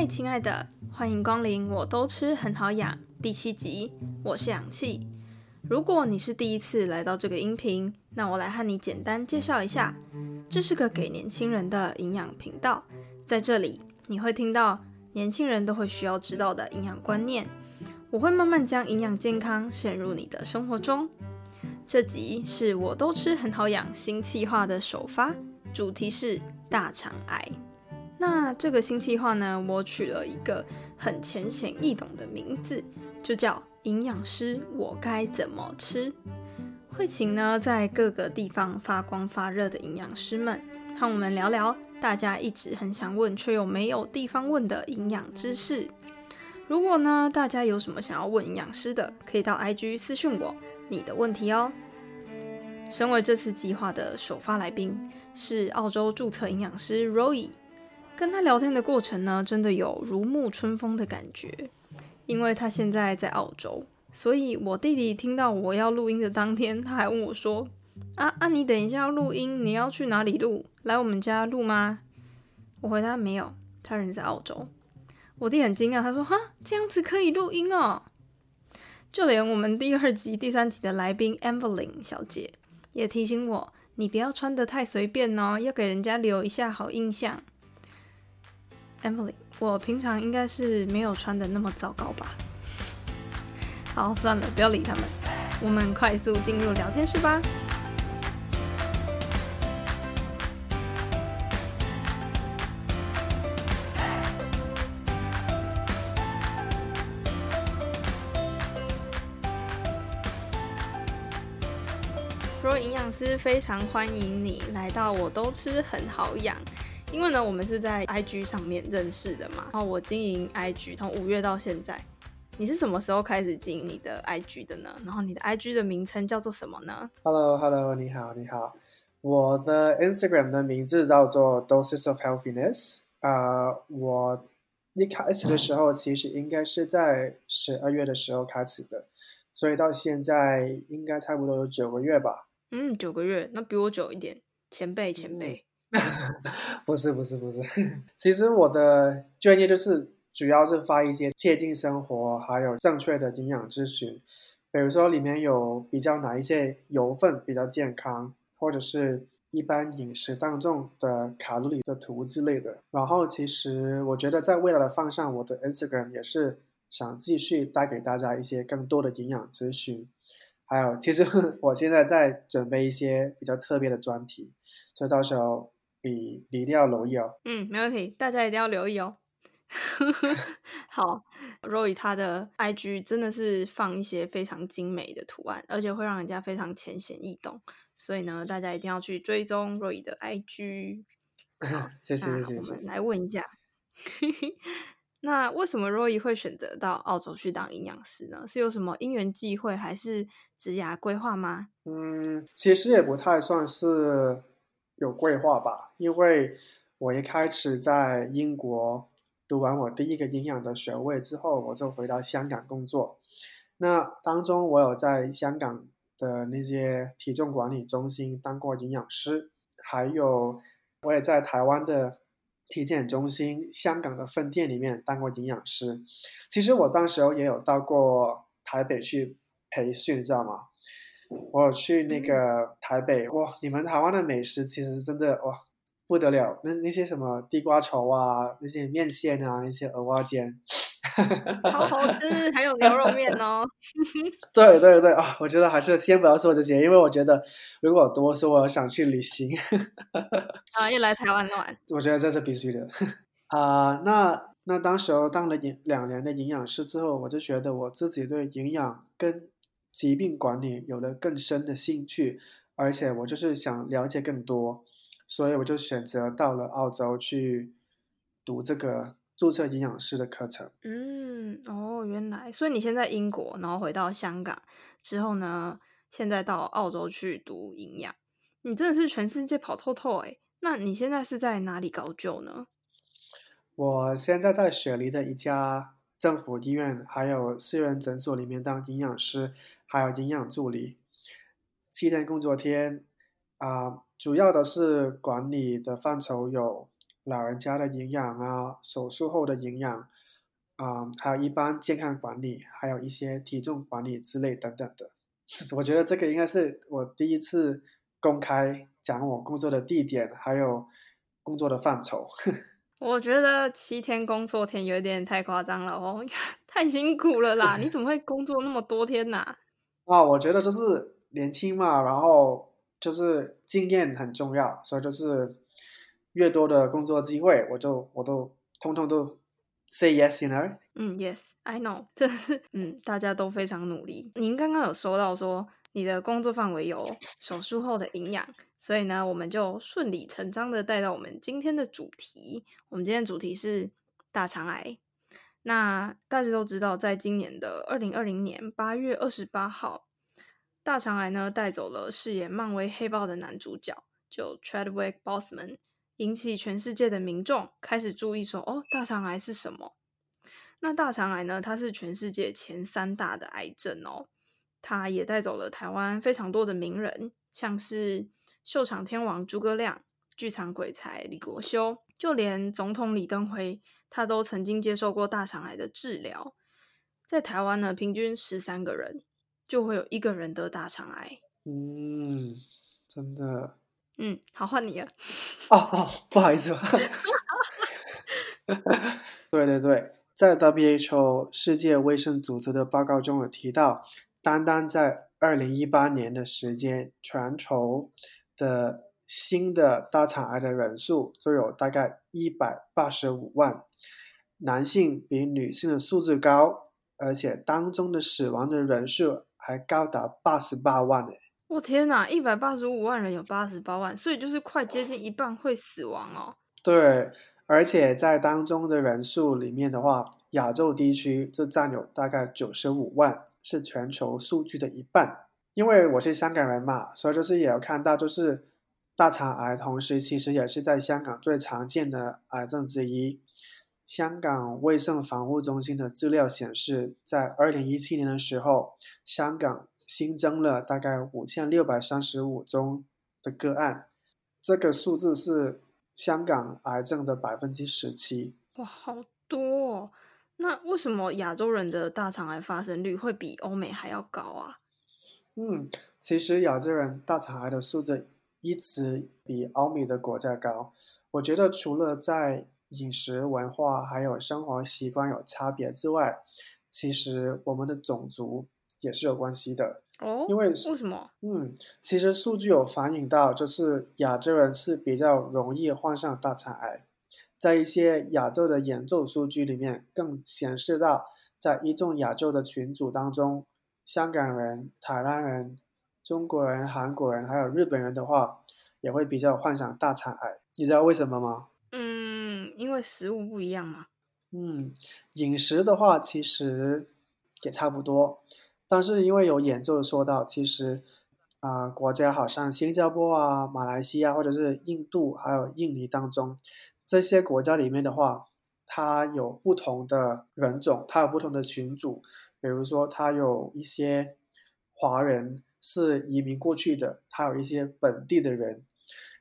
嗨，亲爱的，欢迎光临，我都吃很好养第七集，我是氧气。如果你是第一次来到这个音频，那我来和你简单介绍一下，这是个给年轻人的营养频道，在这里你会听到年轻人都会需要知道的营养观念，我会慢慢将营养健康渗入你的生活中。这集是我都吃很好养新计划的首发，主题是大肠癌。那这个新计划呢，我取了一个很浅显易懂的名字，就叫“营养师我该怎么吃”。会请呢在各个地方发光发热的营养师们，和我们聊聊大家一直很想问却又没有地方问的营养知识。如果呢大家有什么想要问营养师的，可以到 IG 私讯我你的问题哦。身为这次计划的首发来宾，是澳洲注册营养师 Roy。跟他聊天的过程呢，真的有如沐春风的感觉。因为他现在在澳洲，所以我弟弟听到我要录音的当天，他还问我说：“啊啊，你等一下要录音，你要去哪里录？来我们家录吗？”我回答没有，他人在澳洲。我弟很惊讶，他说：“哈，这样子可以录音哦。”就连我们第二集、第三集的来宾 Evelyn 小姐也提醒我：“你不要穿得太随便哦，要给人家留一下好印象。” Emily，我平常应该是没有穿的那么糟糕吧？好，算了，不要理他们。我们快速进入聊天室吧。若营养师非常欢迎你来到，我都吃很好养。因为呢，我们是在 IG 上面认识的嘛。然后我经营 IG 从五月到现在，你是什么时候开始经营你的 IG 的呢？然后你的 IG 的名称叫做什么呢？Hello，Hello，你好，你好。我的 Instagram 的名字叫做 Doses of Healthiness。啊，我一开始的时候其实应该是在十二月的时候开始的，所以到现在应该差不多有九个月吧。嗯，九个月，那比我久一点，前辈，前辈。不是不是不是，其实我的专业就是主要是发一些贴近生活还有正确的营养咨询，比如说里面有比较哪一些油分比较健康，或者是一般饮食当中的卡路里的图之类的。然后其实我觉得在未来的方向，我的 Instagram 也是想继续带给大家一些更多的营养咨询，还有其实 我现在在准备一些比较特别的专题，所以到时候。你你一定要留意哦。嗯，没问题，大家一定要留意哦。好，Roy 他的 IG 真的是放一些非常精美的图案，而且会让人家非常浅显易懂，所以呢，大家一定要去追踪 Roy 的 IG。谢谢谢谢。来问一下，那为什么 Roy 会选择到澳洲去当营养师呢？是有什么因缘际会，还是职涯规划吗？嗯，其实也不太算是。有规划吧，因为我一开始在英国读完我第一个营养的学位之后，我就回到香港工作。那当中我有在香港的那些体重管理中心当过营养师，还有我也在台湾的体检中心香港的分店里面当过营养师。其实我当时候也有到过台北去培训，知道吗？我去那个台北哇，你们台湾的美食其实真的哇不得了，那那些什么地瓜球啊，那些面线啊，那些蚵蛙煎，好好吃，还有牛肉面哦。对对对啊，我觉得还是先不要说这些，因为我觉得如果多说，我想去旅行。啊，又来台湾玩，我觉得这是必须的 啊。那那当时候当了营两年的营养师之后，我就觉得我自己对营养跟疾病管理有了更深的兴趣，而且我就是想了解更多，所以我就选择到了澳洲去读这个注册营养师的课程。嗯，哦，原来，所以你现在英国，然后回到香港之后呢，现在到澳洲去读营养，你真的是全世界跑透透哎！那你现在是在哪里高就呢？我现在在雪梨的一家政府医院，还有私人诊所里面当营养师。还有营养助理，七天工作天，啊，主要的是管理的范畴有老人家的营养啊，手术后的营养，啊、还有一般健康管理，还有一些体重管理之类等等的。我觉得这个应该是我第一次公开讲我工作的地点，还有工作的范畴。我觉得七天工作天有点太夸张了哦，太辛苦了啦！你怎么会工作那么多天呐、啊，啊我觉得就是年轻嘛，然后就是经验很重要，所以就是越多的工作机会，我就我都通通都 say yes，you know。嗯，Yes，I know，真的是，嗯，大家都非常努力。您刚刚有说到说你的工作范围有手术后的营养，所以呢，我们就顺理成章的带到我们今天的主题。我们今天的主题是大肠癌。那大家都知道，在今年的二零二零年八月二十八号，大肠癌呢带走了饰演漫威黑豹的男主角，就 Treadwork Bossman，引起全世界的民众开始注意说，哦，大肠癌是什么？那大肠癌呢，它是全世界前三大的癌症哦，它也带走了台湾非常多的名人，像是秀场天王诸葛亮、剧场鬼才李国修，就连总统李登辉，他都曾经接受过大肠癌的治疗。在台湾呢，平均十三个人就会有一个人得大肠癌。嗯，真的。嗯，好，换你了。哦哦，不好意思。对对对，在 WHO 世界卫生组织的报告中有提到，单单在二零一八年的时间，全球的新的大肠癌的人数就有大概一百八十五万，男性比女性的数字高，而且当中的死亡的人数还高达八十八万呢。我天哪，一百八十五万人有八十八万，所以就是快接近一半会死亡哦。对，而且在当中的人数里面的话，亚洲地区就占有大概九十五万，是全球数据的一半。因为我是香港人嘛，所以就是也有看到，就是大肠癌，同时其实也是在香港最常见的癌症之一。香港卫生防护中心的资料显示，在二零一七年的时候，香港新增了大概五千六百三十五宗的个案，这个数字是香港癌症的百分之十七。哇，好多哦！那为什么亚洲人的大肠癌发生率会比欧美还要高啊？嗯，其实亚洲人大肠癌的数字一直比欧美的国家高。我觉得除了在饮食文化还有生活习惯有差别之外，其实我们的种族也是有关系的。哦，因为为什么？嗯，其实数据有反映到，就是亚洲人是比较容易患上大肠癌。在一些亚洲的研究数据里面，更显示到，在一众亚洲的群组当中，香港人、台湾人、中国人、韩国人还有日本人的话，也会比较患上大肠癌。你知道为什么吗？因为食物不一样嘛。嗯，饮食的话其实也差不多，但是因为有研究说到，其实啊、国家好像新加坡啊、马来西亚或者是印度还有印尼当中这些国家里面的话，它有不同的人种，它有不同的群组，比如说它有一些华人是移民过去的，它有一些本地的人，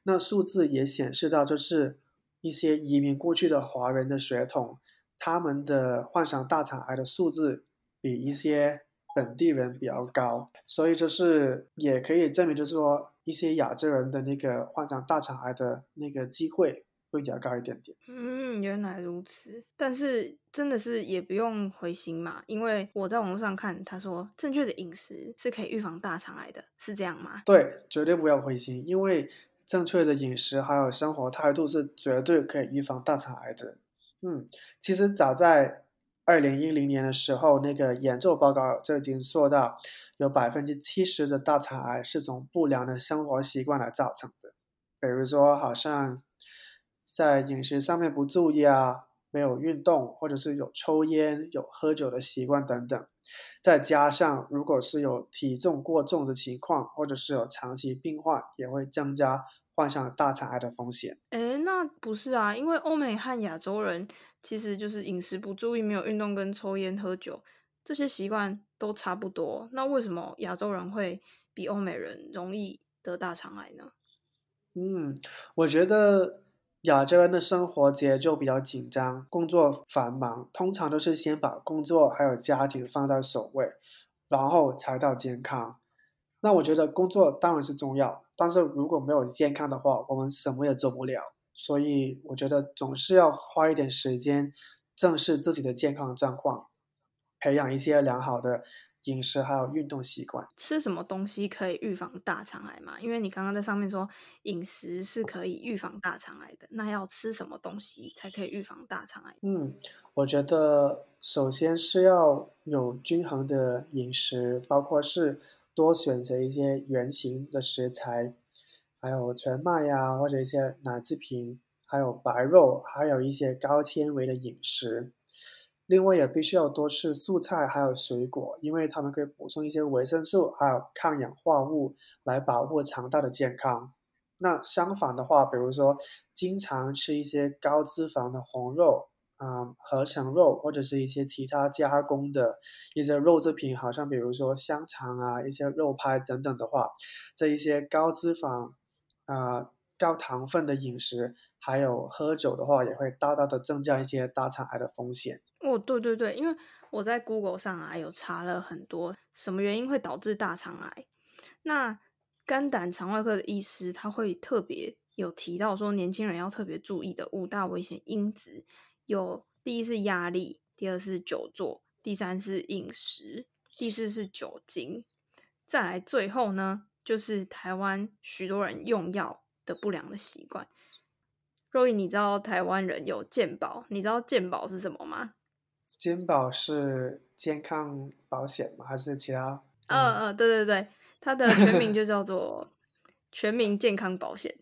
那数字也显示到，就是一些移民过去的华人的血统。他们的患上大肠癌的数字比一些本地人比较高，所以就是也可以证明，就是说一些亚洲人的那个患上大肠癌的那个机会会比较高一点点。嗯，原来如此。但是真的是也不用灰心嘛，因为我在网络上看，他说正确的饮食是可以预防大肠癌的，是这样吗？对，绝对不要灰心，因为正确的饮食还有生活态度是绝对可以预防大肠癌的。嗯，其实早在二零一零年的时候，那个研究报告就已经说到，有百分之七十的大肠癌是从不良的生活习惯来造成的，比如说好像在饮食上面不注意啊，没有运动，或者是有抽烟、有喝酒的习惯等等，再加上如果是有体重过重的情况，或者是有长期病患，也会增加患上大肠癌的风险。诶，那不是啊，因为欧美和亚洲人其实就是饮食不注意、没有运动跟抽烟喝酒这些习惯都差不多。那为什么亚洲人会比欧美人容易得大肠癌呢？嗯，我觉得亚洲人的生活节奏比较紧张，工作繁忙，通常都是先把工作还有家庭放在首位，然后才到健康。那我觉得工作当然是重要，但是如果没有健康的话，我们什么也做不了。所以我觉得总是要花一点时间正视自己的健康状况，培养一些良好的饮食还有运动习惯。吃什么东西可以预防大肠癌吗？因为你刚刚在上面说饮食是可以预防大肠癌的，那要吃什么东西才可以预防大肠癌？嗯，我觉得首先是要有均衡的饮食，包括是多选择一些圆形的食材。还有全麦呀，或者一些奶制品，还有白肉，还有一些高纤维的饮食。另外，也必须要多吃蔬菜，还有水果，因为它们可以补充一些维生素，还有抗氧化物，来保护肠道的健康。那相反的话，比如说经常吃一些高脂肪的红肉。啊，合成肉或者是一些其他加工的一些肉制品，好像比如说香肠啊、一些肉派等等的话，这一些高脂肪。啊，高糖分的饮食，还有喝酒的话，也会大大的增加一些大肠癌的风险。哦，对对对，因为我在 Google 上啊，有查了很多什么原因会导致大肠癌。那肝胆肠外科的医师他会特别有提到说，年轻人要特别注意的五大危险因子有：第一是压力，第二是久坐，第三是饮食，第四是酒精，再来最后呢？就是台湾许多人用药的不良的习惯。若雨，你知道台湾人有健保？你知道健保是什么吗？健保是健康保险吗？还是其他？嗯嗯，对对对，它的全名就叫做全民健康保险。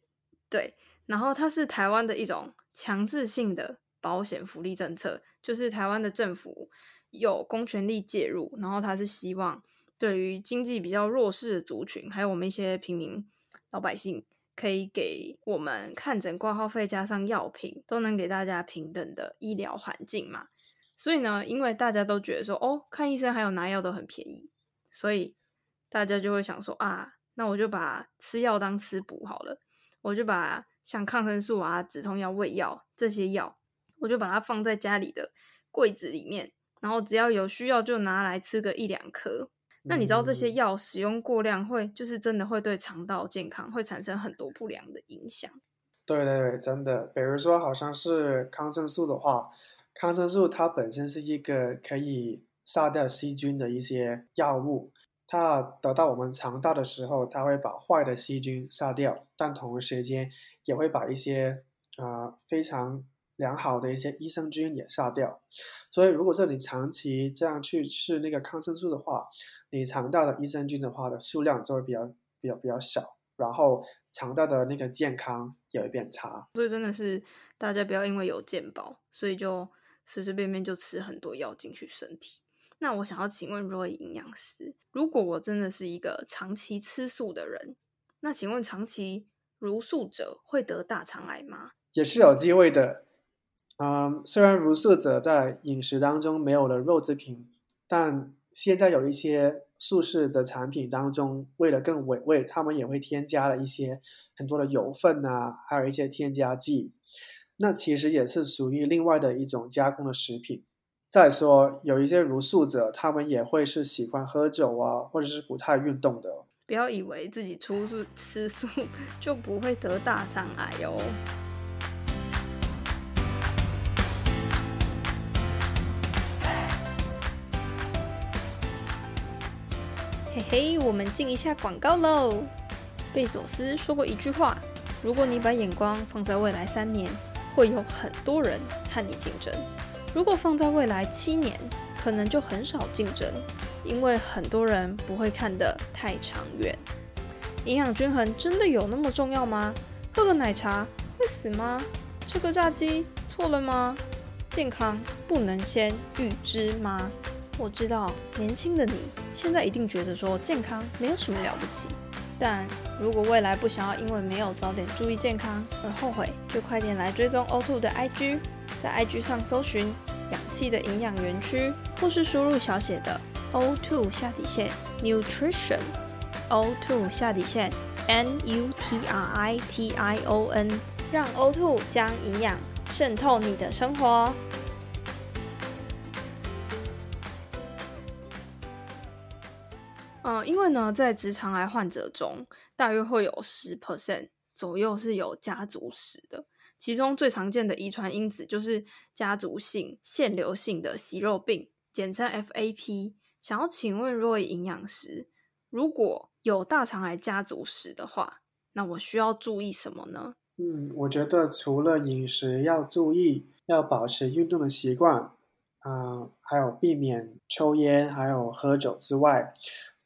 对，然后它是台湾的一种强制性的保险福利政策，就是台湾的政府有公权力介入，然后它是希望。对于经济比较弱势的族群，还有我们一些平民老百姓，可以给我们看诊挂号费加上药品，都能给大家平等的医疗环境嘛。所以呢，因为大家都觉得说，哦，看医生还有拿药都很便宜，所以大家就会想说啊，那我就把吃药当吃补好了，我就把像抗生素啊、止痛药、胃药这些药，我就把它放在家里的柜子里面，然后只要有需要就拿来吃个一两颗。那你知道这些药使用过量会，就是真的会对肠道健康会产生很多不良的影响。对对对，真的。比如说，好像是抗生素的话，抗生素它本身是一个可以杀掉细菌的一些药物，它得到我们肠道的时候，它会把坏的细菌杀掉，但同时间也会把一些啊非常良好的一些益生菌也杀掉。所以，如果是你长期这样去吃那个抗生素的话，你肠道的益生菌的话的数量就会比较比较比较少，然后肠道的那个健康也会变差。所以真的是大家不要因为有健保，所以就随随便便就吃很多药进去身体。那我想要请问 Roy 营养师，如果我真的是一个长期吃素的人，那请问长期茹素者会得大肠癌吗？也是有机会的。嗯，虽然茹素者在饮食当中没有了肉制品，但现在有一些素食的产品当中，为了更美味，他们也会添加了一些很多的油分啊，还有一些添加剂。那其实也是属于另外的一种加工的食品。再说，有一些茹素者，他们也会是喜欢喝酒啊，或者是不太运动的。不要以为自己出素吃素 就不会得大肠癌哦。嘿，我们进一下广告喽。贝佐斯说过一句话：“如果你把眼光放在未来三年，会有很多人和你竞争；如果放在未来七年，可能就很少竞争，因为很多人不会看得太长远。”营养均衡真的有那么重要吗？喝个奶茶会死吗？吃个炸鸡错了吗？健康不能先预知吗？我知道年轻的你现在一定觉得说健康没有什么了不起，但如果未来不想要因为没有早点注意健康而后悔，就快点来追踪 O2 的 IG，在 IG 上搜寻氧气的营养园区，或是输入小写的 O2 下底线 Nutrition，O2 下底线 N U T R I T I O N 让 O2 将营养渗透你的生活。呃，因为呢，在直肠癌患者中，大约会有十 percent 左右是有家族史的，其中最常见的遗传因子就是家族性腺瘤性的息肉病，简称 FAP。想要请问若营养师，如果有大肠癌家族史的话，那我需要注意什么呢？嗯，我觉得除了饮食要注意，要保持运动的习惯，啊，还有避免抽烟，还有喝酒之外。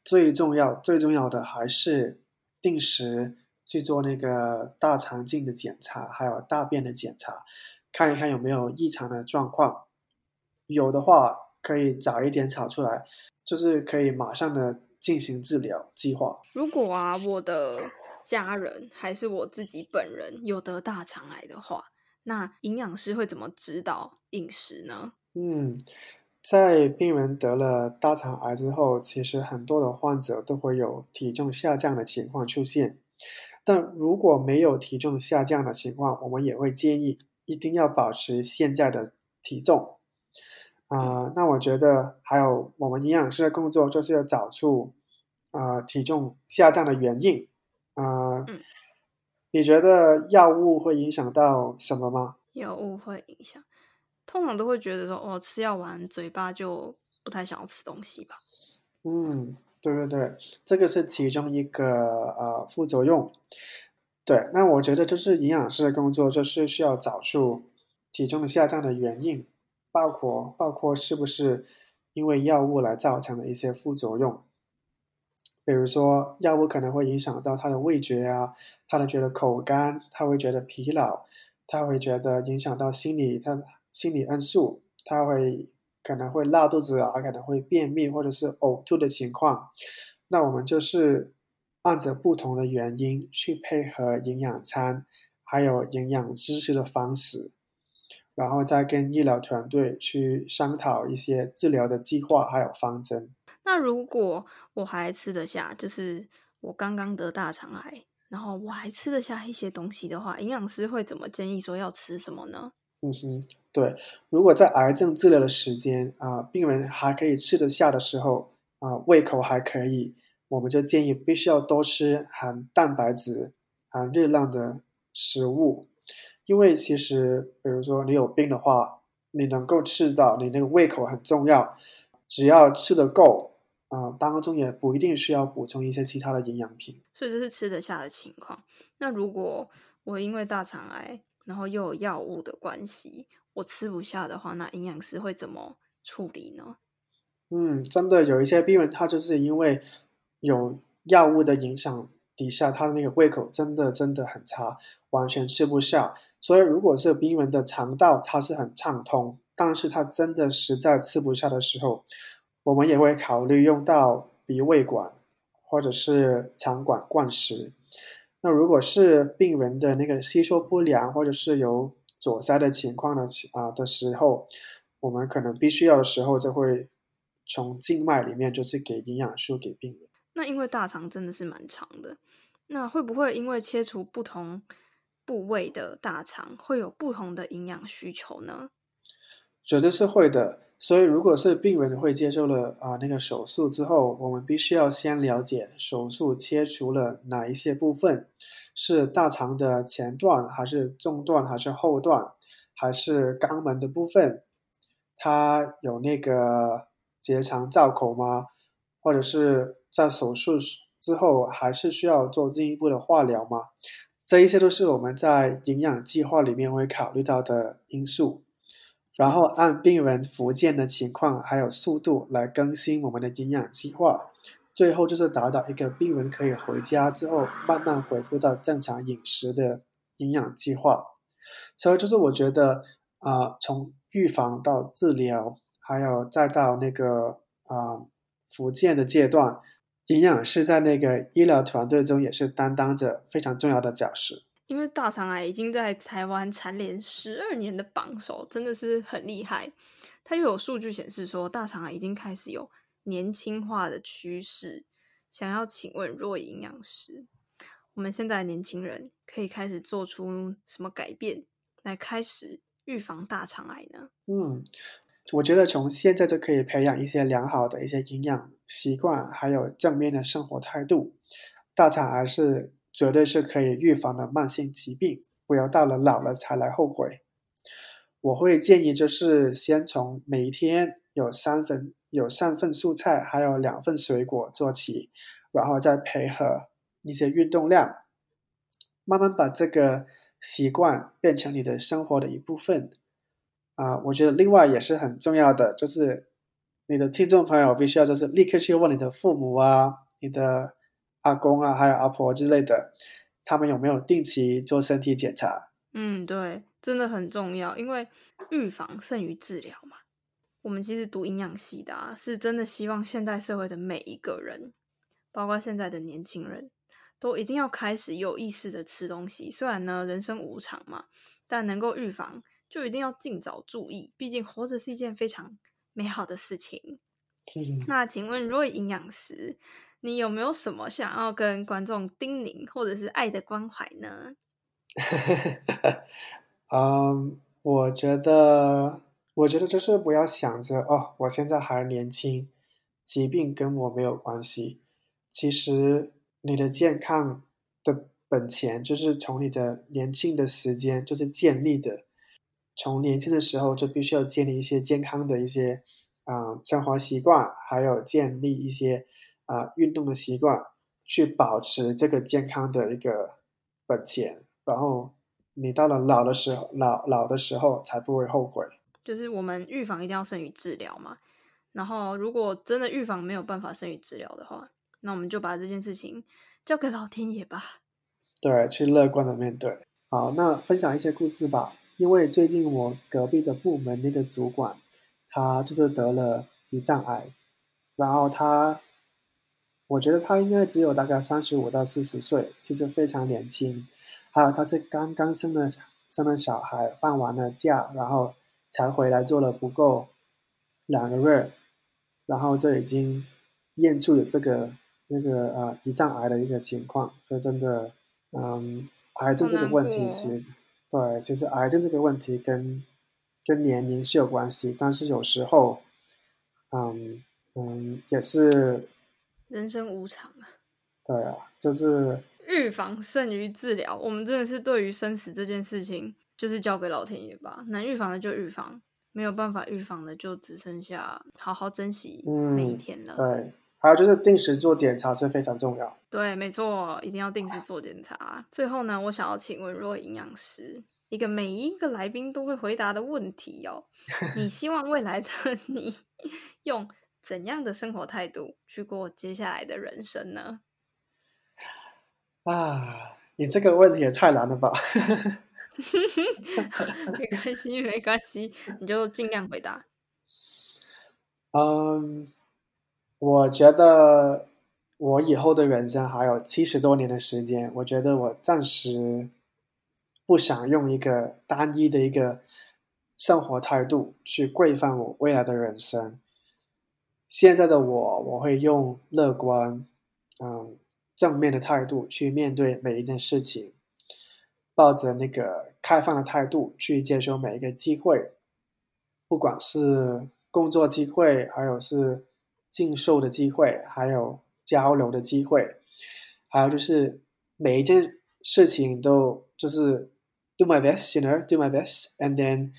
最重要、最重要的还是定时去做那个大肠镜的检查，还有大便的检查，看一看有没有异常的状况。有的话，可以早一点查出来，就是可以马上的进行治疗计划。如果啊，我的家人还是我自己本人有得大肠癌的话，那营养师会怎么指导饮食呢？嗯。在病人得了大肠癌之后，其实很多的患者都会有体重下降的情况出现。但如果没有体重下降的情况，我们也会建议一定要保持现在的体重。啊，那我觉得还有我们营养师的工作就是要找出啊体重下降的原因。啊，你觉得药物会影响到什么吗？药物会影响。通常都会觉得说，哦，吃药完嘴巴就不太想要吃东西吧？嗯，对对对，这个是其中一个呃副作用。对，那我觉得就是营养师的工作，就是需要找出体重下降的原因，包括包括是不是因为药物来造成的一些副作用。比如说，药物可能会影响到他的味觉啊，他的觉得口干，他会觉得疲劳，他会觉得影响到心理，他。心理因素，他会可能会拉肚子啊，可能会便秘或者是呕吐的情况。那我们就是按着不同的原因去配合营养餐，还有营养知识的方式，然后再跟医疗团队去商讨一些治疗的计划还有方针。那如果我还吃得下，就是我刚刚得大肠癌，然后我还吃得下一些东西的话，营养师会怎么建议说要吃什么呢？嗯哼，对，如果在癌症治疗的时间啊，病人还可以吃得下的时候啊，胃口还可以，我们就建议必须要多吃含蛋白质、含热量的食物，因为其实比如说你有病的话，你能够吃到，你那个胃口很重要，只要吃得够啊，当中也不一定需要补充一些其他的营养品，所以这是吃得下的情况。那如果我因为大肠癌，然后又有药物的关系，我吃不下的话，那营养师会怎么处理呢？嗯，真的有一些病人，他就是因为有药物的影响底下，他那个胃口真的真的很差，完全吃不下。所以，如果是病人的肠道它是很畅通，但是他真的实在吃不下的时候，我们也会考虑用到鼻胃管或者是肠管灌食。那如果是病人的那个吸收不良，或者是有阻塞的情况的啊的时候，我们可能必须要的时候，就会从静脉里面就是给营养素给病人。那因为大肠真的是蛮长的，那会不会因为切除不同部位的大肠，会有不同的营养需求呢？绝对是会的。所以，如果是病人会接受了啊那个手术之后，我们必须要先了解手术切除了哪一些部分，是大肠的前段，还是中段，还是后段，还是肛门的部分？它有那个结肠造口吗？或者是在手术之后还是需要做进一步的化疗吗？这一些都是我们在营养计划里面会考虑到的因素。然后按病人复健的情况还有速度来更新我们的营养计划，最后就是达到一个病人可以回家之后慢慢恢复到正常饮食的营养计划。所以就是我觉得啊，从预防到治疗，还有再到那个啊复健的阶段，营养师在那个医疗团队中也是担当着非常重要的角色。因为大肠癌已经在台湾蝉联十二年的榜首，真的是很厉害。它又有数据显示说，大肠癌已经开始有年轻化的趋势。想要请问若营养师，我们现在年轻人可以开始做出什么改变，来开始预防大肠癌呢？嗯，我觉得从现在就可以培养一些良好的一些营养习惯，还有正面的生活态度。大肠癌是绝对是可以预防的慢性疾病，不要到了老了才来后悔。我会建议就是先从每一天有三份有三份蔬菜，还有两份水果做起，然后再配合一些运动量，慢慢把这个习惯变成你的生活的一部分。啊，我觉得另外也是很重要的，就是你的听众朋友必须要就是立刻去问你的父母啊、你的阿公啊、还有阿婆之类的，他们有没有定期做身体检查。嗯，对，真的很重要，因为预防胜于治疗嘛。我们其实读营养系的啊，是真的希望现代社会的每一个人，包括现在的年轻人，都一定要开始有意识的吃东西。虽然呢，人生无常嘛，但能够预防，就一定要尽早注意。毕竟活着是一件非常美好的事情。那请问，若营养师，你有没有什么想要跟观众叮咛，或者是爱的关怀呢？嗯，我觉得，我觉得就是不要想着哦，我现在还年轻，疾病跟我没有关系。其实你的健康的本钱就是从你的年轻的时间就是建立的，从年轻的时候就必须要建立一些健康的一些啊生活习惯，还有建立一些啊运动的习惯，去保持这个健康的一个本钱。然后你到了老的时候，老老的时候才不会后悔。就是我们预防一定要胜于治疗嘛。然后如果真的预防没有办法胜于治疗的话，那我们就把这件事情交给老天爷吧。对，去乐观的面对。好，那分享一些故事吧。因为最近我隔壁的部门那个主管，他就是得了胰脏癌，然后他，我觉得他应该只有大概三十五到四十岁，其实非常年轻。还有他是刚刚生了生了小孩，放完了假，然后才回来做了不够两个月，然后就已经验出了这个那个呃胰脏癌的一个情况，所以真的，嗯，癌症这个问题其实对，其实癌症这个问题跟跟年龄是有关系，但是有时候，嗯嗯，也是人生无常啊。对啊，就是。预防胜于治疗，我们真的是对于生死这件事情，就是交给老天爷吧。能预防的就预防，没有办法预防的，就只剩下好好珍惜每一天了。对，还有就是定时做检查是非常重要。对，没错，一定要定时做检查。最后呢，我想要请问若营养师一个每一个来宾都会回答的问题哦：你希望未来的你 用怎样的生活态度去过接下来的人生呢？啊，你这个问题也太难了吧！没关系，没关系，你就尽量回答。嗯，我觉得我以后的人生还有七十多年的时间，我觉得我暂时不想用一个单一的一个生活态度去规范我未来的人生。现在的我，我会用乐观，嗯。正面的态度去面对每一件事情，抱着那个开放的态度去接受每一个机会，不管是工作机会，还有是进修的机会，还有交流的机会，还有就是每一件事情都就是 do my best，you know，do my best，and then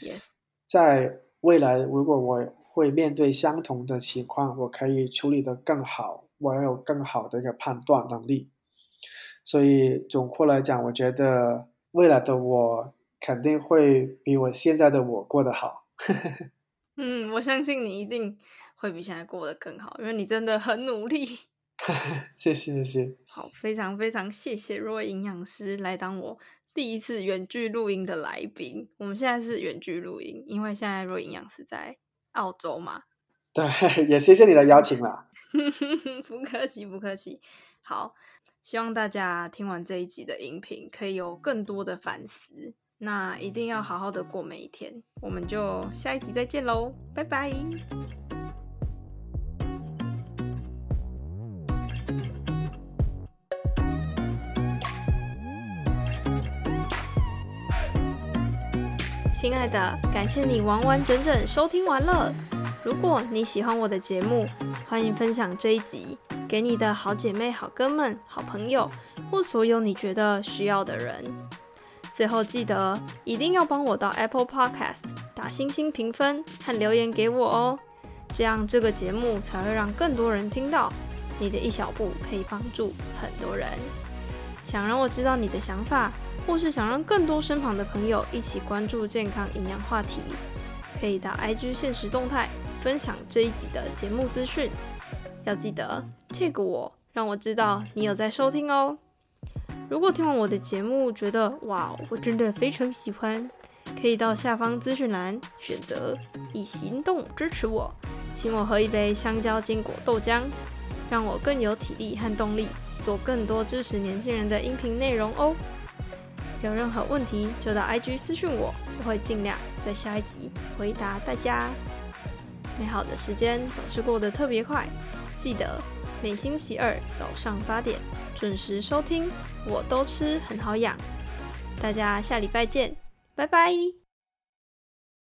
在未来如果我会面对相同的情况，我可以处理的更好。我要有更好的一个判断能力，所以总括来讲，我觉得未来的我肯定会比我现在的我过得好。嗯，我相信你一定会比现在过得更好，因为你真的很努力。谢谢谢谢。好，非常非常谢谢若营养师来当我第一次远距录音的来宾。我们现在是远距录音，因为现在若营养师在澳洲嘛。对，也谢谢你的邀请啦。不客气，不客气。好，希望大家听完这一集的音频，可以有更多的反思。那一定要好好的过每一天。我们就下一集再见喽，拜拜。亲爱的，感谢你完完整整收听完了。如果你喜欢我的节目，欢迎分享这一集给你的好姐妹、好哥们、好朋友，或所有你觉得需要的人。最后记得一定要帮我到 Apple Podcast 打星星评分和留言给我哦，这样这个节目才会让更多人听到。你的一小步可以帮助很多人。想让我知道你的想法，或是想让更多身旁的朋友一起关注健康营养话题，可以到 IG 现实动态分享这一集的节目资讯。要记得 tag 我，让我知道你有在收听哦。如果听完我的节目觉得哇，我真的非常喜欢，可以到下方资讯栏选择以行动支持我，请我喝一杯香蕉坚果豆浆。让我更有体力和动力做更多支持年轻人的音频内容哦。有任何问题就到 IG 私讯我，我会尽量在下一集回答大家。美好的时间总是过得特别快，记得每星期二早上八点准时收听，我都吃很好养。大家下礼拜见，拜拜。